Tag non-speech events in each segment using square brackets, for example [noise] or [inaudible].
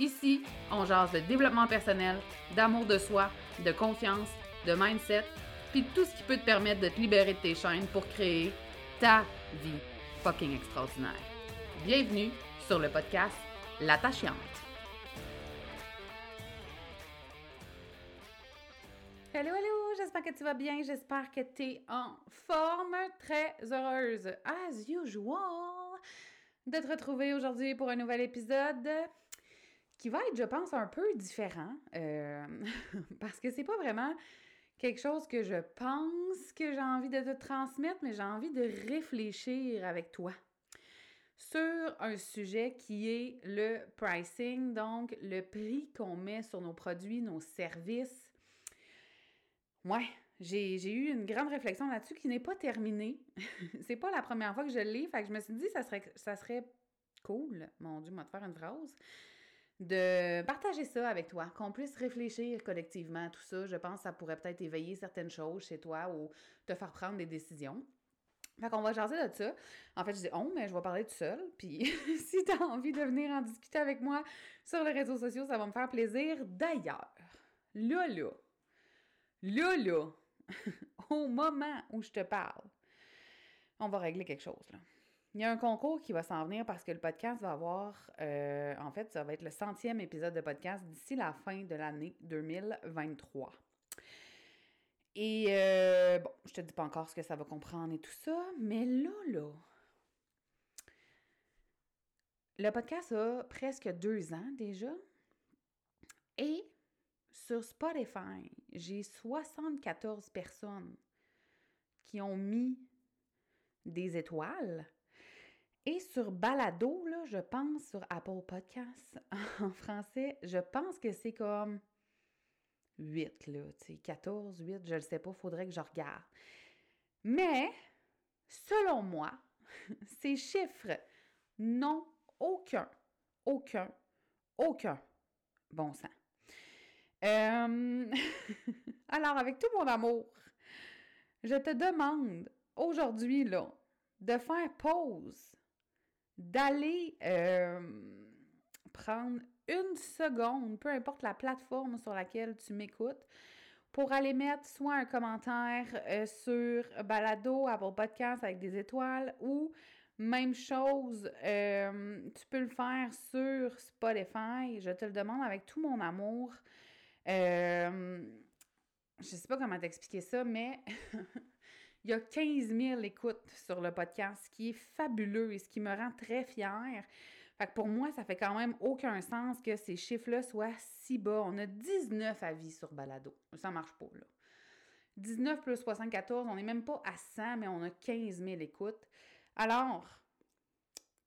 Ici, on jase de développement personnel, d'amour de soi, de confiance, de mindset, puis tout ce qui peut te permettre de te libérer de tes chaînes pour créer ta vie fucking extraordinaire. Bienvenue sur le podcast L'attachante. Hello, hello, j'espère que tu vas bien, j'espère que tu es en forme, très heureuse, as usual, de te retrouver aujourd'hui pour un nouvel épisode qui va être, je pense, un peu différent, euh, [laughs] parce que c'est pas vraiment quelque chose que je pense que j'ai envie de te transmettre, mais j'ai envie de réfléchir avec toi sur un sujet qui est le pricing, donc le prix qu'on met sur nos produits, nos services. Ouais, j'ai eu une grande réflexion là-dessus qui n'est pas terminée. [laughs] c'est pas la première fois que je lis, fait je me suis dit ça serait ça serait cool, mon dieu, moi de faire une phrase de partager ça avec toi, qu'on puisse réfléchir collectivement à tout ça. Je pense que ça pourrait peut-être éveiller certaines choses chez toi ou te faire prendre des décisions. Fait qu'on va jaser de ça. En fait, je dis on, mais je vais parler tout seul. Puis [laughs] si tu as envie de venir en discuter avec moi sur les réseaux sociaux, ça va me faire plaisir. D'ailleurs, là, là, là, là, [laughs] au moment où je te parle, on va régler quelque chose, là. Il y a un concours qui va s'en venir parce que le podcast va avoir, euh, en fait, ça va être le centième épisode de podcast d'ici la fin de l'année 2023. Et euh, bon, je te dis pas encore ce que ça va comprendre et tout ça, mais là, là, le podcast a presque deux ans déjà. Et sur Spotify, j'ai 74 personnes qui ont mis des étoiles sur Balado, là, je pense, sur Apple Podcasts [laughs] en français, je pense que c'est comme 8, là, tu sais, 14, 8, je ne sais pas, faudrait que je regarde. Mais, selon moi, [laughs] ces chiffres n'ont aucun, aucun, aucun bon sens. Euh, [laughs] alors, avec tout mon amour, je te demande aujourd'hui, là, de faire pause d'aller euh, prendre une seconde, peu importe la plateforme sur laquelle tu m'écoutes, pour aller mettre soit un commentaire euh, sur Balado, Apple Podcast avec des étoiles ou même chose, euh, tu peux le faire sur Spotify. Je te le demande avec tout mon amour. je sais pas comment t'expliquer ça, mais [laughs] Il y a 15 000 écoutes sur le podcast, ce qui est fabuleux et ce qui me rend très fière. Fait que pour moi, ça fait quand même aucun sens que ces chiffres-là soient si bas. On a 19 avis sur Balado. Ça marche pas, là. 19 plus 74, on n'est même pas à 100, mais on a 15 000 écoutes. Alors,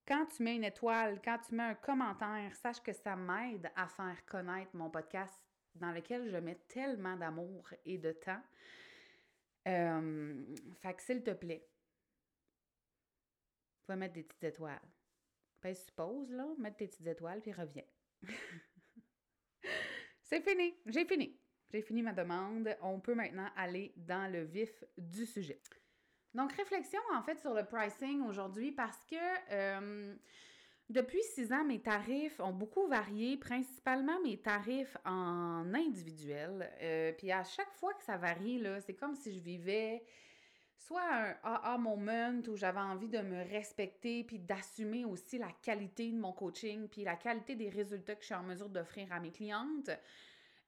quand tu mets une étoile, quand tu mets un commentaire, sache que ça m'aide à faire connaître mon podcast dans lequel je mets tellement d'amour et de temps. Euh, fait que s'il te plaît, tu vas mettre des petites étoiles. Pèse suppose, là, mettre tes petites étoiles, puis reviens. [laughs] C'est fini, j'ai fini. J'ai fini ma demande. On peut maintenant aller dans le vif du sujet. Donc, réflexion en fait sur le pricing aujourd'hui parce que euh, depuis six ans, mes tarifs ont beaucoup varié, principalement mes tarifs en individuel. Euh, puis à chaque fois que ça varie, c'est comme si je vivais soit un AA moment où j'avais envie de me respecter puis d'assumer aussi la qualité de mon coaching puis la qualité des résultats que je suis en mesure d'offrir à mes clientes.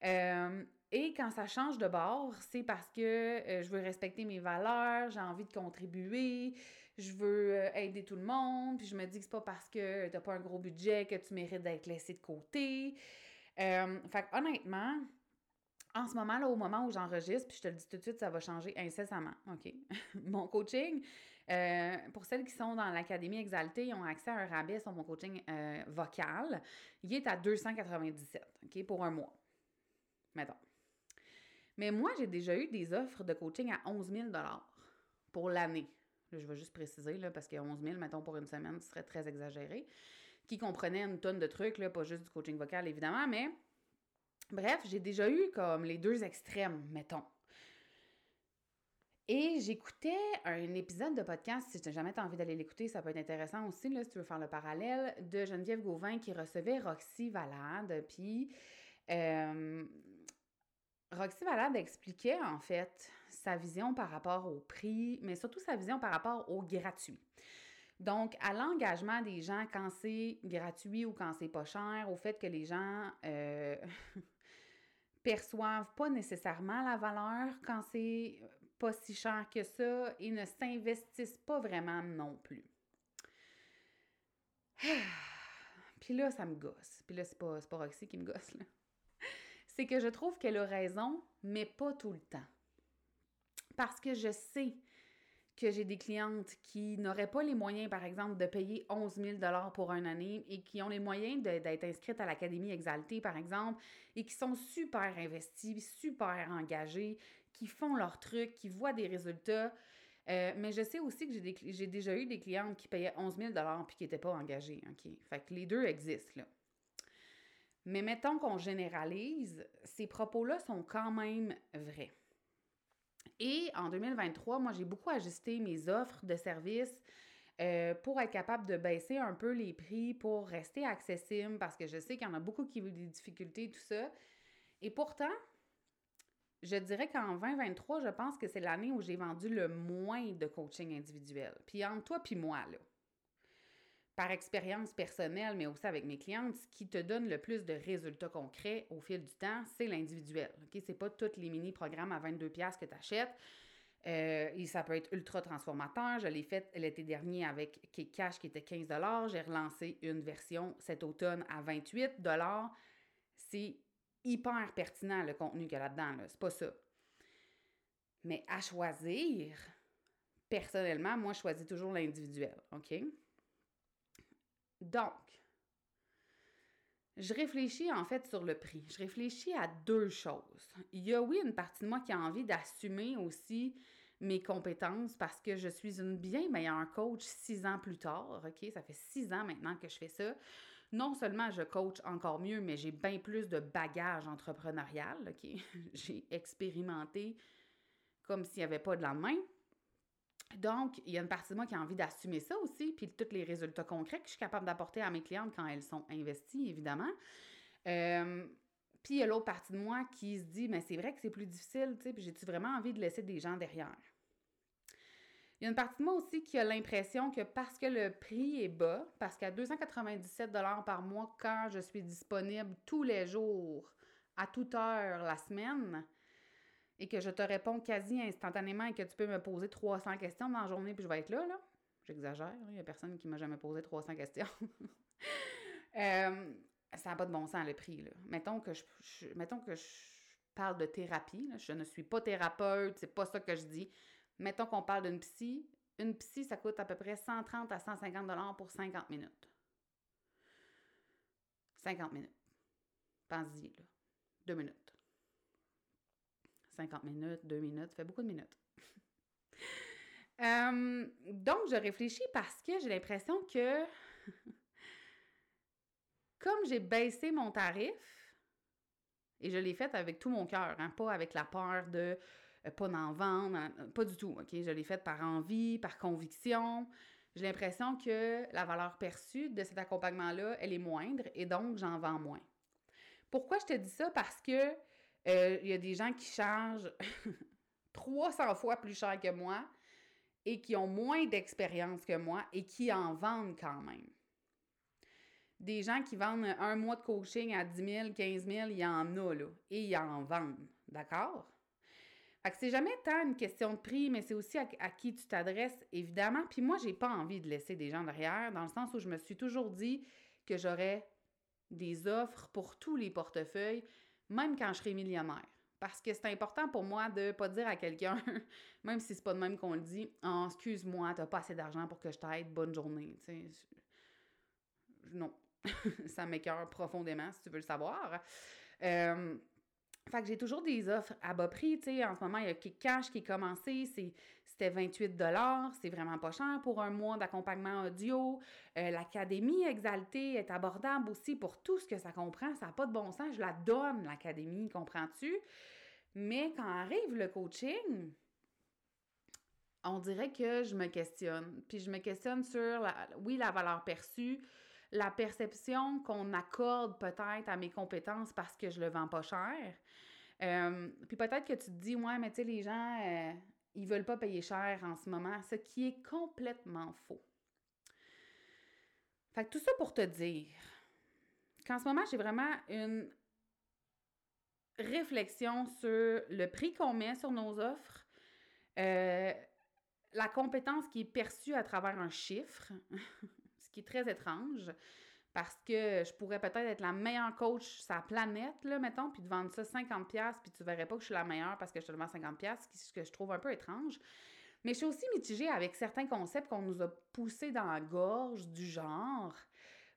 Euh, Et quand ça change de bord, c'est parce que euh, je veux respecter mes valeurs, j'ai envie de contribuer, je veux euh, aider tout le monde, puis je me dis que c'est pas parce que t'as pas un gros budget que tu mérites d'être laissé de côté. Euh, fait honnêtement, en ce moment, là, au moment où j'enregistre, puis je te le dis tout de suite, ça va changer incessamment, OK? [laughs] mon coaching, euh, pour celles qui sont dans l'Académie Exaltée, ils ont accès à un rabais sur mon coaching vocal. Il est à 297, OK, pour un mois. Mettons. Mais moi, j'ai déjà eu des offres de coaching à 11 000 pour l'année. Je vais juste préciser, là, parce que 11 000, mettons, pour une semaine, ce serait très exagéré. Qui comprenait une tonne de trucs, là, pas juste du coaching vocal, évidemment, mais Bref, j'ai déjà eu comme les deux extrêmes, mettons. Et j'écoutais un épisode de podcast, si tu n'as jamais envie d'aller l'écouter, ça peut être intéressant aussi, là, si tu veux faire le parallèle, de Geneviève Gauvin qui recevait Roxy Valade. Puis euh, Roxy Valade expliquait en fait sa vision par rapport au prix, mais surtout sa vision par rapport au gratuit. Donc, à l'engagement des gens quand c'est gratuit ou quand c'est pas cher, au fait que les gens euh, [laughs] perçoivent pas nécessairement la valeur quand c'est pas si cher que ça et ne s'investissent pas vraiment non plus. [sighs] Puis là, ça me gosse. Puis là, c'est pas, pas Roxy qui me gosse, là. C'est que je trouve qu'elle a raison, mais pas tout le temps. Parce que je sais que j'ai des clientes qui n'auraient pas les moyens, par exemple, de payer 11 000 pour une année et qui ont les moyens d'être inscrites à l'Académie Exaltée, par exemple, et qui sont super investies, super engagées, qui font leur truc, qui voient des résultats. Euh, mais je sais aussi que j'ai déjà eu des clientes qui payaient 11 000 puis qui n'étaient pas engagées. OK? Fait que les deux existent, là. Mais mettons qu'on généralise, ces propos-là sont quand même vrais. Et en 2023, moi, j'ai beaucoup ajusté mes offres de services euh, pour être capable de baisser un peu les prix, pour rester accessible, parce que je sais qu'il y en a beaucoup qui ont des difficultés, tout ça. Et pourtant, je dirais qu'en 2023, je pense que c'est l'année où j'ai vendu le moins de coaching individuel. Puis entre toi puis moi, là, par expérience personnelle, mais aussi avec mes clientes, ce qui te donne le plus de résultats concrets au fil du temps, c'est l'individuel. Ce n'est pas tous les mini-programmes à 22$ que tu achètes. Euh, et ça peut être ultra transformateur. Je l'ai fait l'été dernier avec Cash qui était 15 J'ai relancé une version cet automne à 28 C'est hyper pertinent le contenu qu'il y a là-dedans. C'est pas ça. Mais à choisir, personnellement, moi, je choisis toujours l'individuel. OK? Donc, je réfléchis en fait sur le prix. Je réfléchis à deux choses. Il y a oui une partie de moi qui a envie d'assumer aussi mes compétences parce que je suis une bien meilleure coach six ans plus tard. Ça fait six ans maintenant que je fais ça. Non seulement je coach encore mieux, mais j'ai bien plus de bagage entrepreneurial. OK? [laughs] j'ai expérimenté comme s'il n'y avait pas de lendemain. Donc, il y a une partie de moi qui a envie d'assumer ça aussi, puis tous les résultats concrets que je suis capable d'apporter à mes clientes quand elles sont investies, évidemment. Euh, puis il y a l'autre partie de moi qui se dit, mais c'est vrai que c'est plus difficile, tu sais, puis j'ai-tu vraiment envie de laisser des gens derrière? Il y a une partie de moi aussi qui a l'impression que parce que le prix est bas, parce qu'à 297 par mois, quand je suis disponible tous les jours, à toute heure la semaine, et que je te réponds quasi instantanément et que tu peux me poser 300 questions dans la journée puis je vais être là, là. J'exagère, il n'y a personne qui m'a jamais posé 300 questions. [laughs] Euh, ça n'a pas de bon sens le prix, là. Mettons que je, mettons que je parle de thérapie, je ne suis pas thérapeute, c'est pas ça que je dis. Mettons qu'on parle d'une psy. Une psy, ça coûte à peu près 130 à 150 dollars pour 50 minutes. 50 minutes. Pense-y, là. Deux minutes. 50 minutes, 2 minutes, ça fait beaucoup de minutes. [laughs] Euh, donc, je réfléchis parce que j'ai l'impression que, [laughs] comme j'ai baissé mon tarif, et je l'ai fait avec tout mon cœur, hein, pas avec la peur de euh, pas d'en vendre, hein, pas du tout? Je l'ai fait par envie, par conviction. J'ai l'impression que la valeur perçue de cet accompagnement-là, elle est moindre et donc j'en vends moins. Pourquoi je te dis ça? Parce que euh, il y a des gens qui chargent 300 [laughs] fois plus cher que moi et qui ont moins d'expérience que moi et qui en vendent quand même. Des gens qui vendent un mois de coaching à 10 000, 15 000, il y en a, là. Et ils en vendent D'accord? Fait que c'est jamais tant une question de prix, mais c'est aussi à, qui tu t'adresses, évidemment. Puis moi, j'ai pas envie de laisser des gens derrière, dans le sens où je me suis toujours dit que j'aurais des offres pour tous les portefeuilles, même quand je serai millionnaire. Parce que c'est important pour moi de pas dire à quelqu'un, [laughs] même si c'est pas de même qu'on le dit, oh, excuse-moi, t'as pas assez d'argent pour que je t'aide, bonne journée. Non, [laughs] ça m'écœure profondément, si tu veux le savoir. Euh, fait que j'ai toujours des offres à bas prix, tu sais. En ce moment, il y a Cash qui est commencé, c'était 28 c'est vraiment pas cher pour un mois d'accompagnement audio. Euh, L'Académie Exaltée est abordable aussi pour tout ce que ça comprend. Ça n'a pas de bon sens. Je la donne, l'Académie, comprends-tu? Mais quand arrive le coaching, on dirait que je me questionne. Puis je me questionne sur, la, oui, la valeur perçue, la perception qu'on accorde peut-être à mes compétences parce que je le vends pas cher. Euh, puis peut-être que tu te dis, ouais, mais tu sais, les gens, euh, ils veulent pas payer cher en ce moment, ce qui est complètement faux. Fait que tout ça pour te dire qu'en ce moment, j'ai vraiment une réflexion sur le prix qu'on met sur nos offres, euh, la compétence qui est perçue à travers un chiffre, [laughs] qui est très étrange parce que je pourrais peut-être être la meilleure coach sur la planète, là, mettons, puis de vendre ça 50$, puis tu verrais pas que je suis la meilleure parce que je te vends 50$, ce que je trouve un peu étrange. Mais je suis aussi mitigée avec certains concepts qu'on nous a poussés dans la gorge, du genre,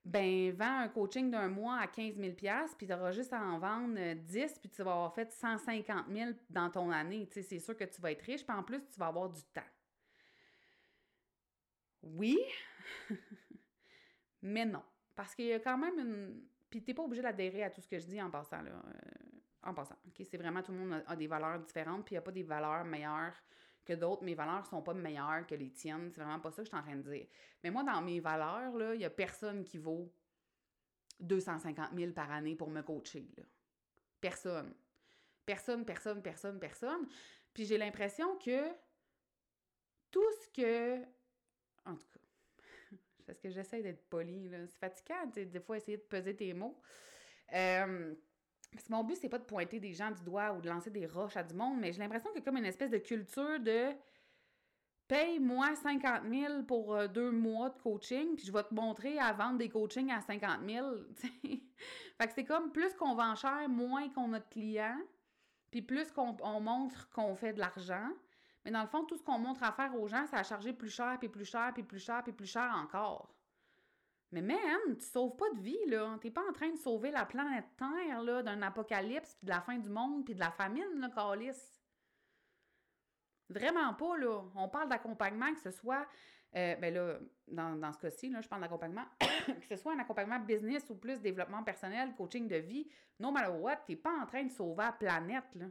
ben, vends un coaching d'un mois à 15 000$, puis tu auras juste à en vendre 10, puis tu vas avoir fait 150 000 dans ton année. Tu sais, c'est sûr que tu vas être riche, puis en plus, tu vas avoir du temps. Oui, [laughs] Mais non. Parce qu'il y a quand même une. Puis t'es pas obligé d'adhérer à tout ce que je dis en passant, là. Euh, en passant. OK? C'est vraiment tout le monde a, des valeurs différentes, puis il n'y a pas des valeurs meilleures que d'autres. Mes valeurs sont pas meilleures que les tiennes. C'est vraiment pas ça que je suis en train de dire. Mais moi, dans mes valeurs, là, il n'y a personne qui vaut 250 000 par année pour me coacher, là. Personne. Personne, personne, personne, personne. Puis j'ai l'impression que tout ce que. En tout cas parce que j'essaie d'être polie. C'est fatigant, des fois, essayer de peser tes mots. Euh, parce que mon but, c'est pas de pointer des gens du doigt ou de lancer des roches à du monde, mais j'ai l'impression qu'il y a comme une espèce de culture de paye-moi 50 000 pour euh, deux mois de coaching, puis je vais te montrer à vendre des coachings à 50 000. [laughs] fait que c'est comme plus qu'on vend cher, moins qu'on a de clients, puis plus qu'on montre qu'on fait de l'argent. Mais dans le fond, tout ce qu'on montre à faire aux gens, ça a chargé plus cher, puis plus cher, puis plus cher, puis plus cher encore. Mais man, tu sauves pas de vie, là. T'es pas en train de sauver la planète Terre, là, d'un apocalypse, puis de la fin du monde, puis de la famine, là, Calis. Vraiment pas, là. On parle d'accompagnement, que ce soit, euh, ben là, dans, dans ce cas-ci, là, je parle d'accompagnement, [coughs] que ce soit un accompagnement business ou plus développement personnel, coaching de vie, no matter what, t'es pas en train de sauver la planète, là.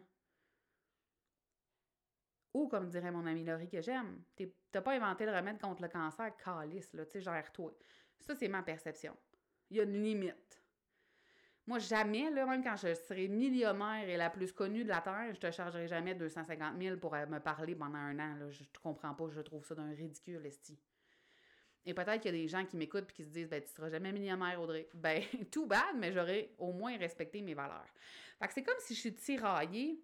Comme dirait mon ami Laurie que j'aime, t'as pas inventé le remède contre le cancer, calice, là, tu sais, gère-toi. Ça, c'est ma perception. Il y a une limite. Moi, jamais, là, même quand je serai millionnaire et la plus connue de la Terre, je te chargerai jamais 250 000 pour euh, me parler pendant un an. Là. Je ne comprends pas, je trouve ça d'un ridicule, esti. Et peut-être qu'il y a des gens qui m'écoutent et qui se disent ben, Tu seras jamais millionnaire, Audrey. [laughs] Ben, tout bad, mais j'aurais au moins respecté mes valeurs. Fait que c'est comme si je suis tiraillée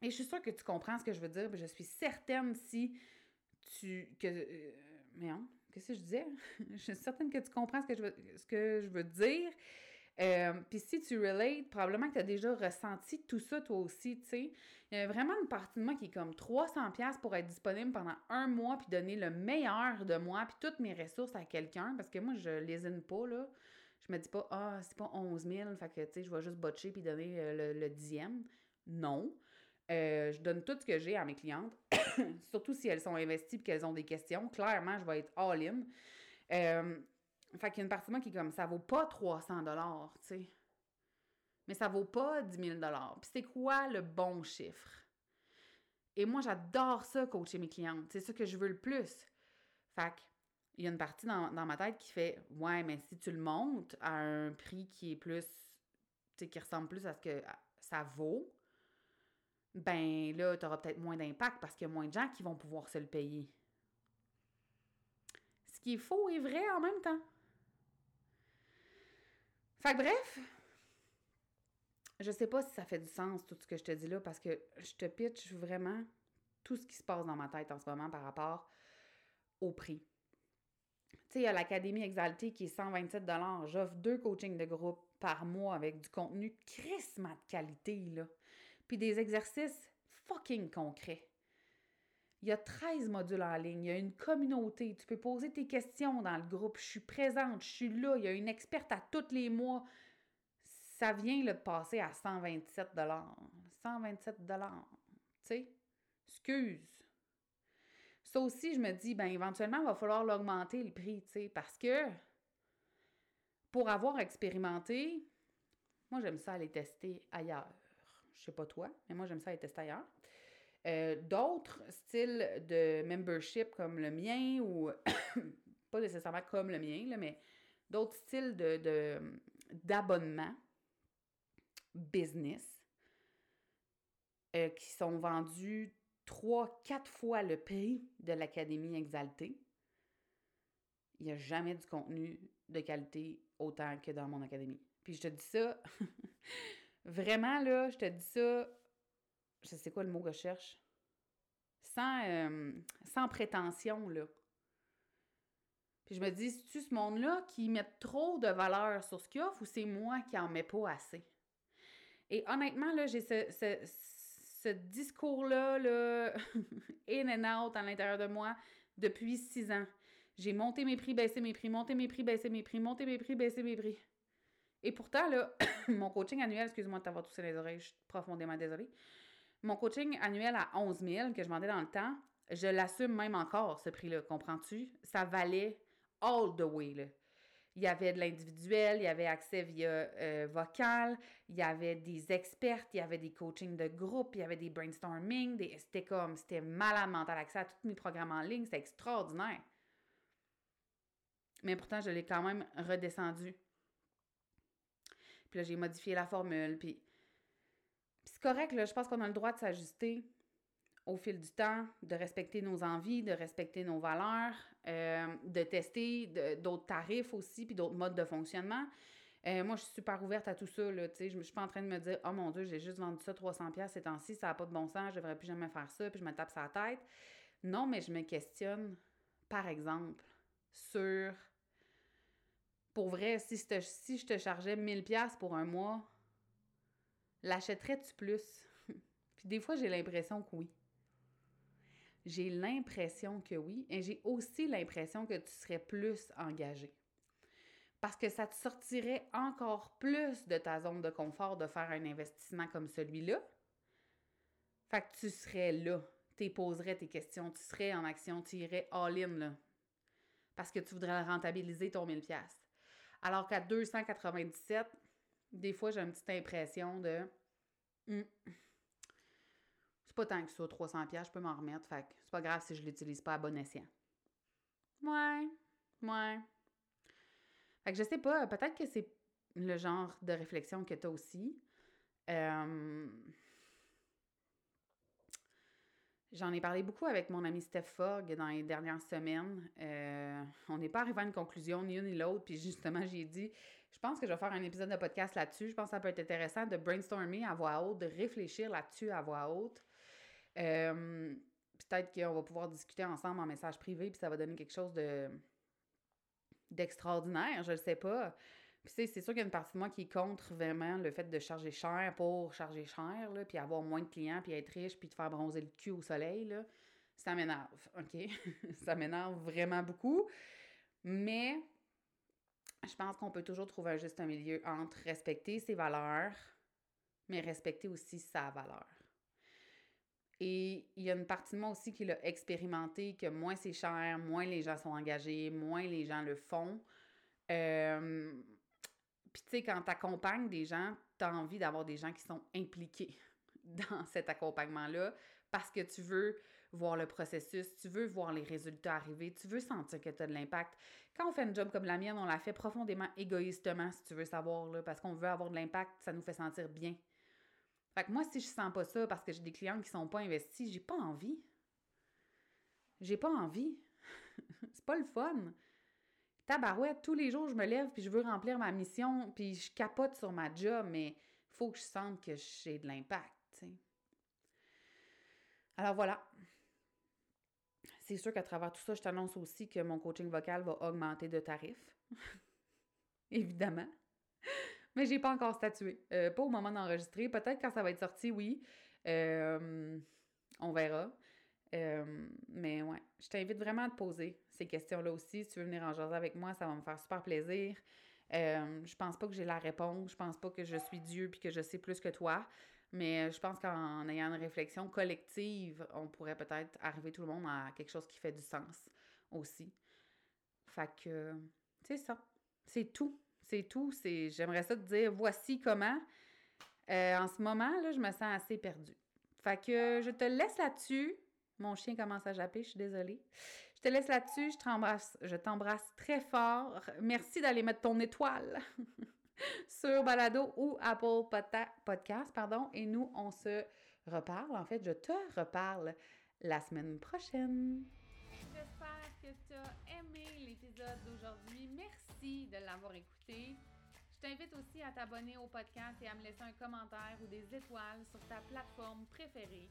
et je suis sûre que tu comprends ce que je veux dire. Je suis certaine si tu. que euh, Mais hein, qu'est-ce que je disais? [laughs] je suis certaine que tu comprends ce que je veux, ce que je veux dire. Euh, puis si tu relates, probablement que tu as déjà ressenti tout ça toi aussi, tu sais. Il y a vraiment une partie de moi qui est comme 300$ pour être disponible pendant un mois puis donner le meilleur de moi puis toutes mes ressources à quelqu'un parce que moi, je lésine pas, là. Je me dis pas, ah, c'est pas 11 000, fait que, tu sais, je vais juste botcher puis donner euh, le, le dixième. Non. Euh, je donne tout ce que j'ai à mes clientes, [coughs] surtout si elles sont investies et qu'elles ont des questions. Clairement, je vais être all-in. Euh, fait qu'il y a une partie de moi qui est comme ça vaut pas 300 dollars, tu sais. Mais ça vaut pas 10 000 dollars. Puis c'est quoi le bon chiffre? Et moi, j'adore ça, coacher mes clientes. C'est ça que je veux le plus. Fait il y a une partie dans, dans, ma tête qui fait Ouais, mais si tu le montes à un prix qui est plus, tu sais, qui ressemble plus à ce que ça vaut, ben là, tu auras peut-être moins d'impact parce qu'il y a moins de gens qui vont pouvoir se le payer. Ce qui est faux et vrai en même temps. Fait que bref, je sais pas si ça fait du sens, tout ce que je te dis là, parce que je te pitch vraiment tout ce qui se passe dans ma tête en ce moment par rapport au prix. Tu sais, il y a l'Académie Exaltée qui est 127 J'offre deux coachings de groupe par mois avec du contenu crissement de qualité, là. Puis des exercices fucking concrets. Il y a 13 modules en ligne, il y a une communauté, tu peux poser tes questions dans le groupe, je suis présente, je suis là, il y a une experte à tous les mois. Ça vient le passer à 127 127 tu sais? Excuse. Ça aussi, je me dis, ben éventuellement, il va falloir l'augmenter le prix, tu sais, parce que pour avoir expérimenté, moi j'aime ça aller tester ailleurs. Je sais pas toi, mais moi j'aime ça aller tester ailleurs. Euh, d'autres styles de membership comme le mien, ou [coughs] pas nécessairement comme le mien, mais d'autres styles de, d'abonnement business euh, qui sont vendus trois, quatre fois le prix de l'Académie Exaltée. Il n'y a jamais du contenu de qualité autant que dans mon académie. Puis je te dis ça, [laughs] vraiment là, je te dis ça, je sais quoi le mot que je cherche, sans, euh, sans prétention là. Puis je me dis, c'est-tu ce monde-là qui met trop de valeur sur ce qu'il offre ou c'est moi qui en mets pas assez? Et honnêtement, là, j'ai ce, ce discours-là, là, [laughs] in and out à l'intérieur de moi depuis six ans. J'ai monté mes prix, baissé mes prix, monté mes prix, baissé mes prix, monté mes prix, baissé mes prix. Et pourtant, là, [coughs] mon coaching annuel, excuse-moi de t'avoir toussé les oreilles, je suis profondément désolée. Mon coaching annuel à 11 000 que je vendais dans le temps, je l'assume même encore, ce prix-là, comprends-tu? Ça valait all the way, là. Il y avait de l'individuel, il y avait accès via euh, vocal, il y avait des experts, il y avait des coachings de groupe, il y avait des brainstorming, des... c'était comme, c'était malade mental accès à tous mes programmes en ligne, c'était extraordinaire. Mais pourtant, je l'ai quand même redescendu. Puis là, j'ai modifié la formule, puis... c'est correct, là, je pense qu'on a le droit de s'ajuster au fil du temps, de respecter nos envies, de respecter nos valeurs, euh, de tester d'autres tarifs aussi, puis d'autres modes de fonctionnement. Euh, moi, je suis super ouverte à tout ça. Là, je ne suis pas en train de me dire « Oh mon Dieu, j'ai juste vendu ça 300$ ces temps-ci, ça n'a pas de bon sens, je devrais plus jamais faire ça, puis je me tape sa tête. » Non, mais je me questionne, par exemple, sur... Pour vrai, si je te, chargeais 1000$ pour un mois, l'achèterais-tu plus? [laughs] puis des fois, j'ai l'impression que oui. J'ai l'impression que oui, et j'ai aussi l'impression que tu serais plus engagé. Parce que ça te sortirait encore plus de ta zone de confort de faire un investissement comme celui-là. Fait que tu serais là, tu poserais tes questions, tu serais en action, tu irais all-in là. Parce que tu voudrais rentabiliser ton 1000$. Alors qu'à 297, des fois, j'ai une petite impression de. Hmm, pas tant que ça, 300 pièces, je peux m'en remettre. Fait que c'est pas grave si je l'utilise pas à bon escient. Ouais, ouais. Fait que je sais pas, peut-être que c'est le genre de réflexion que tu as aussi. Euh, j'en ai parlé beaucoup avec mon ami Steph Fogg dans les dernières semaines. Euh, on n'est pas arrivé à une conclusion, ni une ni l'autre. Puis justement, j'ai dit, je pense que je vais faire un épisode de podcast là-dessus. Je pense que ça peut être intéressant de brainstormer à voix haute, de réfléchir là-dessus à voix haute. Euh, peut-être qu'on va pouvoir discuter ensemble en message privé, puis ça va donner quelque chose de d'extraordinaire, je ne sais pas. Puis c'est sûr qu'il y a une partie de moi qui est contre vraiment le fait de charger cher pour charger cher, là, puis avoir moins de clients, puis être riche, puis te faire bronzer le cul au soleil, là. Ça m'énerve, OK? [laughs] ça m'énerve vraiment beaucoup. Mais je pense qu'on peut toujours trouver un juste milieu entre respecter ses valeurs, mais respecter aussi sa valeur. Et il y a une partie de moi aussi qui l'a expérimenté, que moins c'est cher, moins les gens sont engagés, moins les gens le font. Euh, puis tu sais, quand tu accompagnes des gens, tu as envie d'avoir des gens qui sont impliqués [laughs] dans cet accompagnement-là parce que tu veux voir le processus, tu veux voir les résultats arriver, tu veux sentir que tu as de l'impact. Quand on fait un job comme la mienne, on la fait profondément égoïstement, si tu veux savoir, là, parce qu'on veut avoir de l'impact, ça nous fait sentir bien. Fait que moi, si je sens pas ça parce que j'ai des clients qui sont pas investis, j'ai pas envie. J'ai pas envie. [laughs] c'est pas le fun. Tabarouette, tous les jours, je me lève puis je veux remplir ma mission puis je capote sur ma job, mais faut que je sente que j'ai de l'impact. Alors voilà. C'est sûr qu'à travers tout ça, je t'annonce aussi que mon coaching vocal va augmenter de tarifs. [laughs] Évidemment. Mais j'ai pas encore statué. Euh, pas au moment d'enregistrer. Peut-être quand ça va être sorti, oui. Euh, on verra. Euh, mais ouais, je t'invite vraiment à te poser ces questions-là aussi. Si tu veux venir en jaser avec moi, ça va me faire super plaisir. Euh, je pense pas que j'ai la réponse. Je pense pas que je suis Dieu puis que je sais plus que toi. Mais je pense qu'en ayant une réflexion collective, on pourrait peut-être arriver tout le monde à quelque chose qui fait du sens aussi. Fait que c'est ça. C'est tout. C'est tout. C'est, j'aimerais ça te dire voici comment. Euh, en ce moment, là, je me sens assez perdue. Fait que je te laisse là-dessus. Mon chien commence à japper, je suis désolée. Je te laisse là-dessus, je t'embrasse, je t'embrasse très fort. Merci d'aller mettre ton étoile [laughs] sur Balado ou Apple Podcast, pardon. Et nous, on se reparle. En fait, je te reparle la semaine prochaine. J'espère que tu as aimé l'épisode d'aujourd'hui. Merci de l'avoir écouté. Je t'invite aussi à t'abonner au podcast et à me laisser un commentaire ou des étoiles sur ta plateforme préférée.